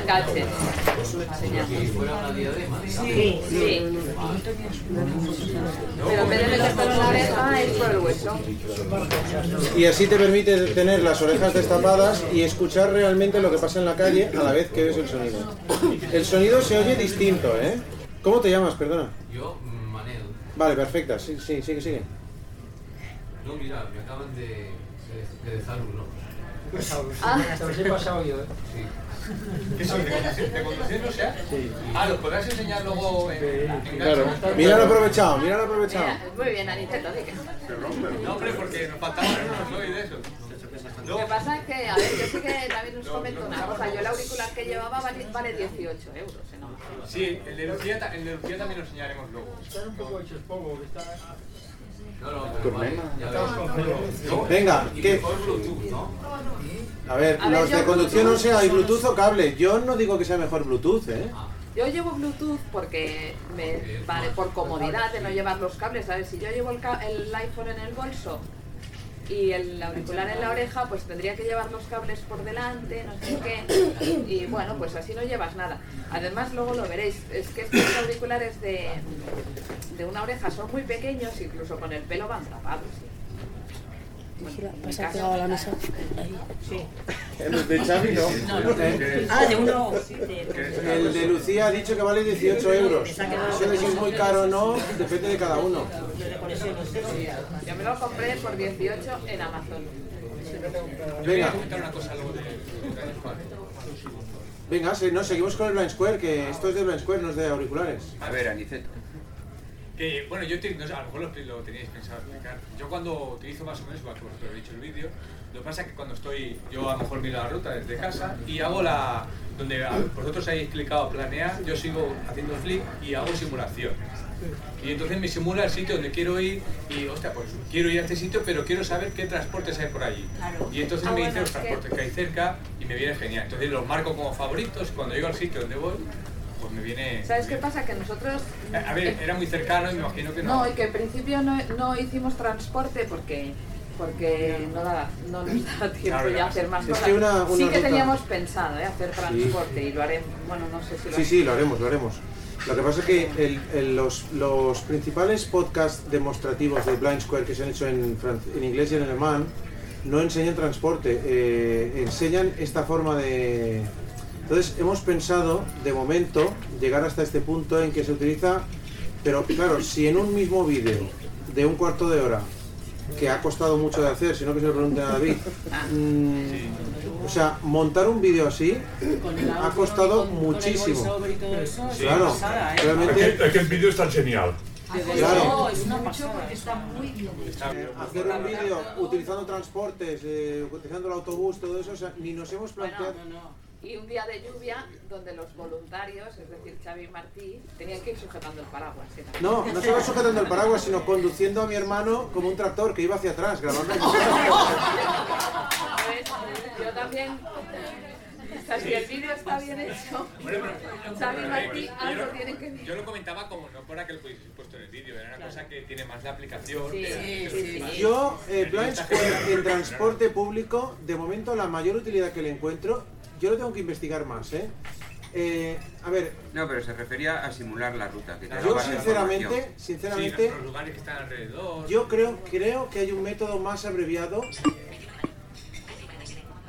diadema. Sí, sí. Pero en vez de metértelo en la oreja es por el hueso. Y así te permite tener las orejas destapadas y escuchar realmente lo que pasa en la calle a la vez que ves el sonido. El sonido se oye distinto, ¿eh? ¿Cómo te llamas, perdona? Yo. Vale, perfecta, sí, sí, sigue, sigue. No, mira, me acaban de, de, de dejar uno. Ah. Te los he pasado yo, ¿eh? Sí. ¿Qué son? ¿De conducir, de conducir o sea? Sí. Ah, ¿los podrás enseñar luego en, en Claro. gancho? Mira lo aprovechado, mira lo aprovechado. Mira, Muy bien, Aniceto, di que. No, hombre, porque nos faltaban unos, ¿no? Y de eso. Lo que pasa es que, a ver, yo sí que también os comento una cosa. Yo el auricular que llevaba vale, vale 18 euros en Amazon. Sí, el de Lucía, el de Lucía también lo enseñaremos luego. Están un poco hechos polvo, que está... No, no, pero vale, ya. Venga, ¿qué? Mejor Bluetooth, ¿no? A ver, A los de conducción no sé, hay Bluetooth o cable. Yo no digo que sea mejor Bluetooth, ¿eh? Yo llevo Bluetooth porque me vale por comodidad de no llevar los cables. A ver, si yo llevo el, el iPhone en el bolso y el auricular en la oreja, pues tendría que llevar los cables por delante, no sé qué. Y bueno, pues así no llevas nada. Además, luego lo veréis, es que estos auriculares de, de una oreja son muy pequeños, incluso con el pelo van tapados. Vigila, pasa pegado a la mesa. Ahí. Sí. El de Xavi no. Ah, de uno. El de Lucía ha dicho que vale 18 euros. Eso de si es muy caro o no, depende de cada uno. Yo me lo compré por 18 en Amazon. Venga. Venga, se- no, seguimos con el Blind Square, que esto es de Blind Square, no es de auriculares. A ver, Aniceto. Que, bueno, yo te- no sé, a lo mejor lo, lo teníais pensado explicar. Yo cuando utilizo más o menos, igual que vosotros habéis dicho el vídeo, lo que pasa es que cuando estoy, yo a lo mejor miro la ruta desde casa y hago la, donde a- vosotros habéis clicado planear, yo sigo haciendo clic y hago simulación. Y entonces me simula el sitio donde quiero ir y, hostia, pues quiero ir a este sitio, pero quiero saber qué transportes hay por allí. Claro. Y entonces Ah, me bueno, dice los es que- transportes que hay cerca y me viene genial. Entonces los marco como favoritos y cuando llego al sitio donde voy, pues me viene... ¿Sabes qué pasa? Que nosotros... A ver, era muy cercano y me imagino que no. No, y que en principio no, no hicimos transporte porque porque no, daba, no nos daba tiempo Claro, ya hacer más cosas. que una- sí que ruta- teníamos pensado ¿eh? hacer transporte y lo haremos. Bueno, no sé si lo Sí, sí, lo haremos, lo haremos. Lo que pasa es que el- el- los, los principales podcasts demostrativos de Blind Square que se han hecho en, en inglés y en alemán no enseñan transporte, eh, enseñan esta forma de... Entonces hemos pensado, de momento, llegar hasta este punto en que se utiliza, pero claro, si en un mismo vídeo de un cuarto de hora que ha costado mucho de hacer, sino que se lo pregunten a David. Mm, o sea, montar un vídeo así ha costado muchísimo. Claro, Es realmente que, es que el vídeo está genial. Claro. es una pasada. porque está muy bien. hacer un vídeo utilizando transportes, eh, utilizando el autobús, todo eso, o sea, ni nos hemos planteado. Y un día de lluvia donde los voluntarios, es decir, Xavi y Martí, tenían que ir sujetando el paraguas. No, no solo sujetando el paraguas, sino conduciendo a mi hermano como un tractor que iba hacia atrás, grabando. ¿Ves? Yo también. O sea, si el vídeo está bien hecho, Xavi y Martí algo tienen que Yo lo comentaba como no para que lo pudieseis puesto en el vídeo, era una cosa que tiene más de aplicación. Sí, que- sí, sí, sí. Yo, eh, Blind Square en transporte público, de momento la mayor utilidad que le encuentro, yo lo tengo que investigar más, ¿eh? Eh, a ver, No, pero se refería a simular la ruta. Que te yo sinceramente, sinceramente, Sí, los lugares que están alrededor. yo creo, creo que hay un método más abreviado.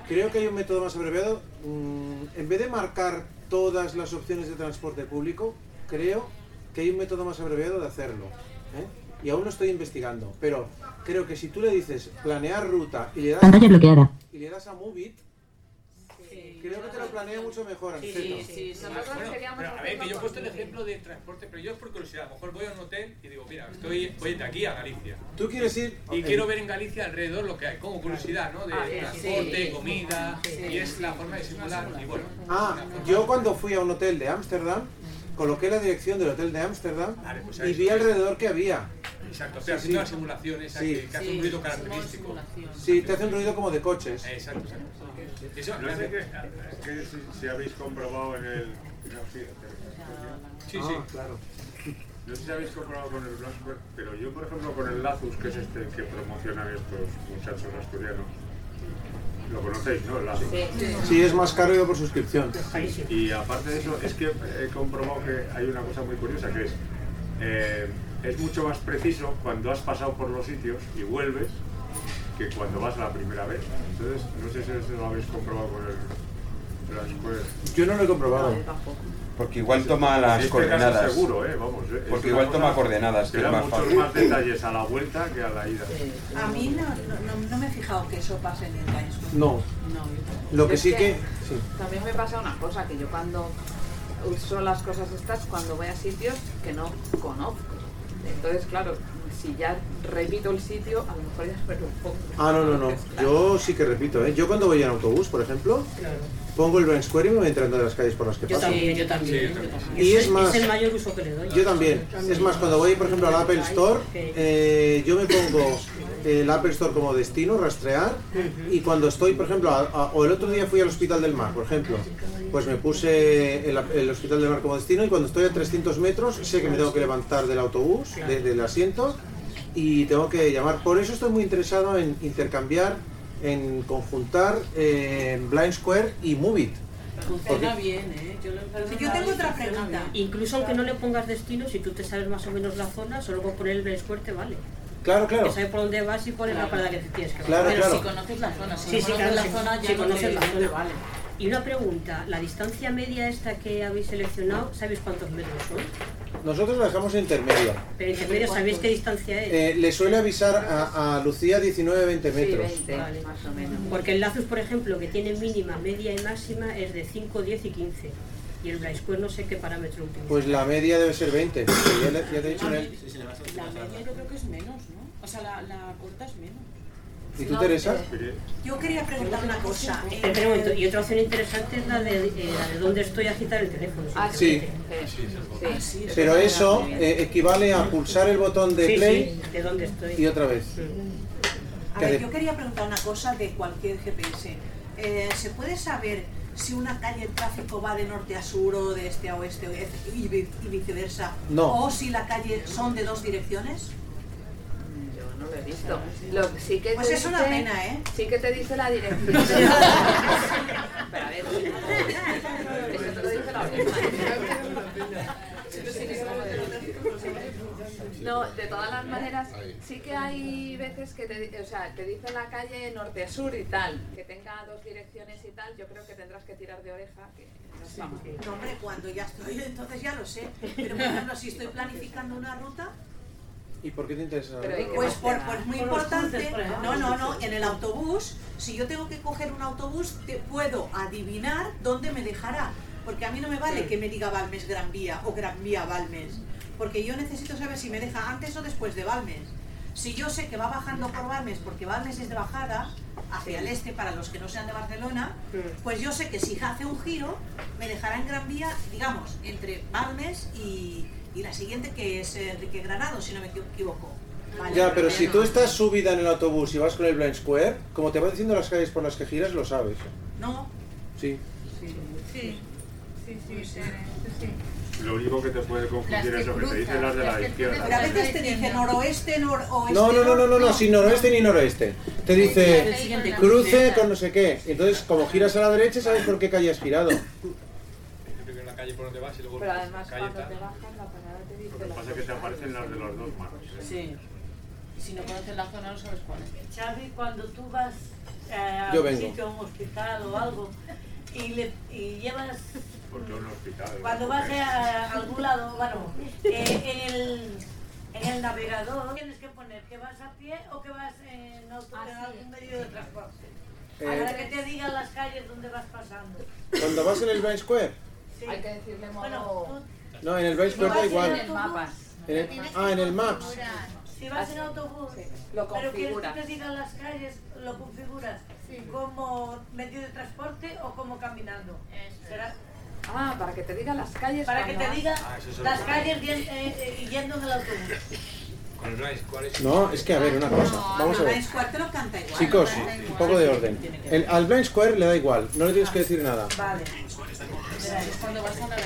Creo que hay un método más abreviado. mm, en vez de marcar todas las opciones de transporte público, creo que hay un método más abreviado de hacerlo. ¿eh? Y aún lo estoy investigando. Pero creo que si tú le dices planear ruta y le das, Pantalla bloqueada. y le das a Move It, creo que te lo planea mucho mejor. Sí, sí, sí. Nosotros Bueno, queríamos pero a ver, que yo he puesto el ejemplo de transporte, pero yo es por curiosidad. A lo mejor voy a un hotel y digo, mira, estoy, voy de aquí a Galicia. Tú quieres ir. Y quiero ver en Galicia alrededor lo que hay, como curiosidad, ¿no? De Ah, transporte, sí. comida, y es la forma de simular. Y bueno, Ah, yo cuando fui a un hotel de Ámsterdam, coloqué la dirección del hotel de Ámsterdam pues y vi alrededor que había. Exacto, sí. haciendo la simulación esa Sí. que, que hace un ruido característico. Sí, te hace un ruido como de coches. Exacto, exacto. Eso, No sé que si, si habéis comprobado en el. No, sí, Sí, Ah, claro. No sé si habéis comprobado con el Blacksburg, pero yo, por ejemplo, con el Lazus, que es este que promocionan estos muchachos asturianos, lo conocéis, ¿no? El Lazus. Sí, es más caro y va por suscripción. Y aparte de eso, es que he comprobado que hay una cosa muy curiosa que es. eh, es mucho más preciso cuando has pasado por los sitios y vuelves que cuando vas la primera vez. Entonces, no sé si eso lo habéis comprobado con el. Yo no lo he comprobado. Porque igual toma las este coordenadas. caso seguro, ¿eh? Vamos, ¿eh? Es Porque igual toma coordenadas, que da muchos fácil. más detalles a la vuelta que a la ida. A mí no, no, no me he fijado que eso pase en el Blind Square. No. Lo que Es sí que- que. Sí. También me pasa una cosa, que yo cuando uso las cosas estas, cuando voy a sitios que no conozco. Entonces, claro, si ya repito el sitio, a lo mejor ya me lo pongo. Ah, no, no, no. Yo sí que repito, ¿eh? Yo cuando voy en autobús, por ejemplo, pongo el Blind Square y me voy entrando de las calles por las que Yo paso. también, yo también. yo también. Y es el- más- Es el mayor uso que le doy. Yo también. Es más, cuando voy, por ejemplo, al Apple Store, eh, yo me pongo el Apple Store como destino, rastrear, y cuando estoy, por ejemplo, a- a- o el otro día fui al Hospital del Mar, por ejemplo, pues me puse el, el Hospital del Mar como destino, y cuando estoy a 300 metros, sé que me tengo que levantar del autobús, de- del asiento, y tengo que llamar. Por eso estoy muy interesado en intercambiar, en conjuntar eh, Blind Square y Movit. Funciona bien, ¿eh? Yo, lo- Yo tengo otra pregunta. Incluso aunque no le pongas destino, si tú te sabes más o menos la zona, solo con poner el Blind Square te vale. Claro, claro. Que sabes por dónde vas y cuál es la parada que te tienes que Claro, bajar. claro. Si conoces la zona, si Sí, no sí, conoces claro, la sí. zona ya Si no conoces la zona. vale. Y una pregunta, la distancia media esta que habéis seleccionado, ¿sabéis cuántos metros son? Nosotros la dejamos intermedia. Pero intermedio, ¿sabéis qué distancia es? Eh, le suele avisar a, a Lucía 19-20 metros. Vale. Porque el Lazos, por ejemplo, que tiene mínima, media y máxima, es de 5, 10 y 15. Y el Blaze Square no sé qué parámetro utiliza. Pues la media debe ser 20. porque (coughs) Ya, le- ya te he dicho el- La media yo creo que es menos, ¿no? O sea, la, la corta es menos. ¿Y tú, Teresa? Yo quería preguntar una cosa. eh, Espera un momento, Y otra opción interesante es la de, eh, la de dónde estoy a agitar el teléfono. Sí. Sí. Pero eso eh, equivale a pulsar el botón de play sí, de dónde estoy. y otra vez. A ¿Qué ver, yo quería preguntar una cosa de cualquier GPS. Eh, ¿Se puede saber si una calle el tráfico va de norte a sur o de este a oeste y vi- y viceversa? No. ¿O si la calle son de dos direcciones? Yo no lo he visto. Lo, sí que Pues es una pena, ¿eh? Sí que te dice la dirección. (laughs) Pero a ver, eso te lo dice la (laughs) No, de todas las maneras, sí que hay veces que te, di- o sea, te dice la calle norte a sur y tal, que tenga dos direcciones y tal, yo creo que tendrás que tirar de oreja, que no estamos. No, hombre, cuando ya estoy, entonces ya lo sé. Pero, por ejemplo, si estoy planificando una ruta, ¿Y por qué te interesa? Pues por, pues muy Por importante. No, no, no. En el autobús, si yo tengo que coger un autobús, te puedo adivinar dónde me dejará. Porque a mí no me vale que me diga Balmes Gran Vía o Gran Vía Balmes. Porque yo necesito saber si me deja antes o después de Balmes. Si yo sé que va bajando por Balmes, porque Balmes es de bajada hacia el este para los que no sean de Barcelona, pues yo sé que si hace un giro, me dejará en Gran Vía, digamos, entre Balmes y, y la siguiente que es Enrique Granado, si no me equivoco. Vale, Ya, pero si no. tú estás subida en el autobús y vas con el blind square, como te va diciendo las calles por las que giras, lo sabes. No. Sí. Sí, sí, sí, sí, sí. Lo único que te puede confundir es lo que te dicen las de la izquierda. Pero a veces te dice noroeste, noroeste. No, no, no, no, no, no, sin noroeste ni noroeste. Te dice cruce con no sé qué. Entonces, como giras a la derecha, sabes por qué calle has girado. Siempre que en la calle por donde vas y luego Pero además calle cuando te bajas la parada te dice Lo que pasa es que te aparecen las de los dos manos. Sí. Y si no conoces la zona no sabes cuál es. Xavi, cuando tú vas eh, a un sitio, a un hospital o algo, y, le, y llevas, Porque un hospital. cuando vas a, algún lado, bueno, eh, en, el, en el navegador tienes que poner que vas a pie o que vas en, auto, en algún medio de transporte. Eh, Para que te digan las calles donde vas pasando. Cuando vas en el blind square. Sí. Hay que decirle modo... Bueno, No, en el blind square da igual. En el mapas. En el- ah, en el Maps. Si vas en autobús, Lo pero quieres que te digan las calles, lo configuras como medio de transporte o como caminando. ¿Será? Ah, para que te diga las calles. Para que te vas. diga Ah, las calles bien- eh, eh, yendo en el autobús. Con el blind, ¿cuál es? No, es que a ver, una cosa. Vamos a El ver. square te lo canta igual. Chicos, un poco de orden. El- al blind square le da igual, no le tienes que decir nada. Vale.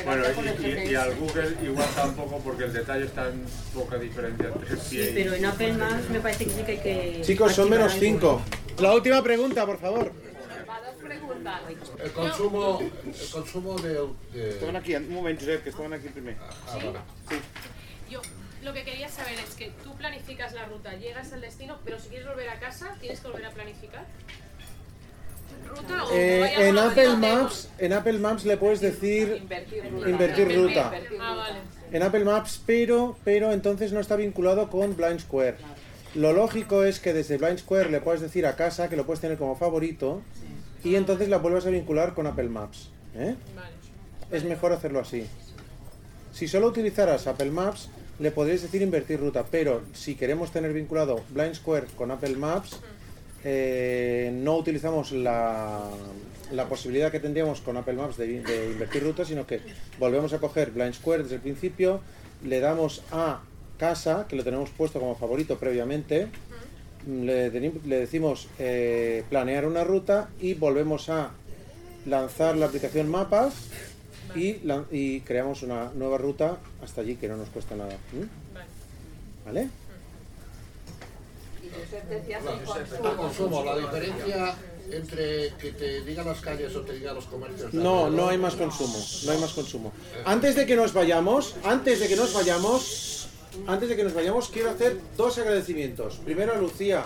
Bueno, y, y- y al Google igual tampoco porque el detalle está en poca diferencia entre Sí, pero en Apple Maps me parece que sí que hay que. Chicos, son menos algo. 5. La última pregunta, por favor. Preguntas. El consumo, el consumo del... de- Estaban aquí, un momento, Josep, que estaban aquí primero. Ah, vale. Yo lo que quería saber es que tú planificas la ruta, llegas al destino, pero si quieres volver a casa, tienes que volver a planificar. ¿Ruta o Eh, en Apple Maps, en Apple Maps le puedes decir Invertir ruta. invertir ruta. Ah, vale. En Apple Maps, pero, pero entonces no está vinculado con Blind Square. Lo lógico es que desde Blind Square le puedes decir a casa que lo puedes tener como favorito y entonces la vuelvas a vincular con Apple Maps. ¿eh? Es mejor hacerlo así. Si solo utilizaras Apple Maps, le podrías decir invertir ruta, pero si queremos tener vinculado Blind Square con Apple Maps, eh, no utilizamos la, la posibilidad que tendríamos con Apple Maps de, de invertir ruta, sino que volvemos a coger Blind Square desde el principio, le damos a casa, que lo tenemos puesto como favorito previamente, le, le decimos eh, planear una ruta y volvemos a lanzar la aplicación mapas y, lan- y creamos una nueva ruta hasta allí que no nos cuesta nada. ¿Vale? Consumo. la diferencia entre que te digan las calles o te digan los comercios. No, no hay más consumo, no hay más consumo. Antes de que nos vayamos, antes de que nos vayamos, antes de que nos vayamos, quiero hacer dos agradecimientos. Primero a Lucía,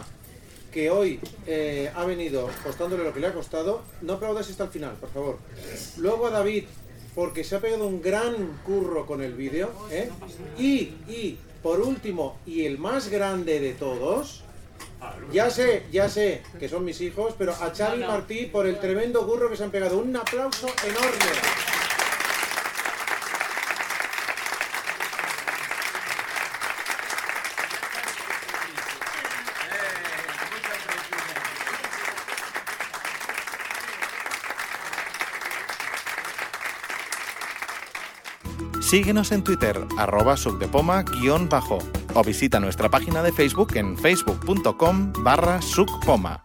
que hoy eh, ha venido costándole lo que le ha costado. No aplaudas hasta el final, por favor. Luego a David, porque se ha pegado un gran curro con el vídeo. ¿eh? Y, y, por último, y el más grande de todos, ya sé, ya sé que son mis hijos, pero a y Martí por el tremendo curro que se han pegado. Un aplauso enorme. Síguenos en Twitter, arroba subdepoma guion bajo, o visita nuestra página de Facebook en facebook.com barra subpoma.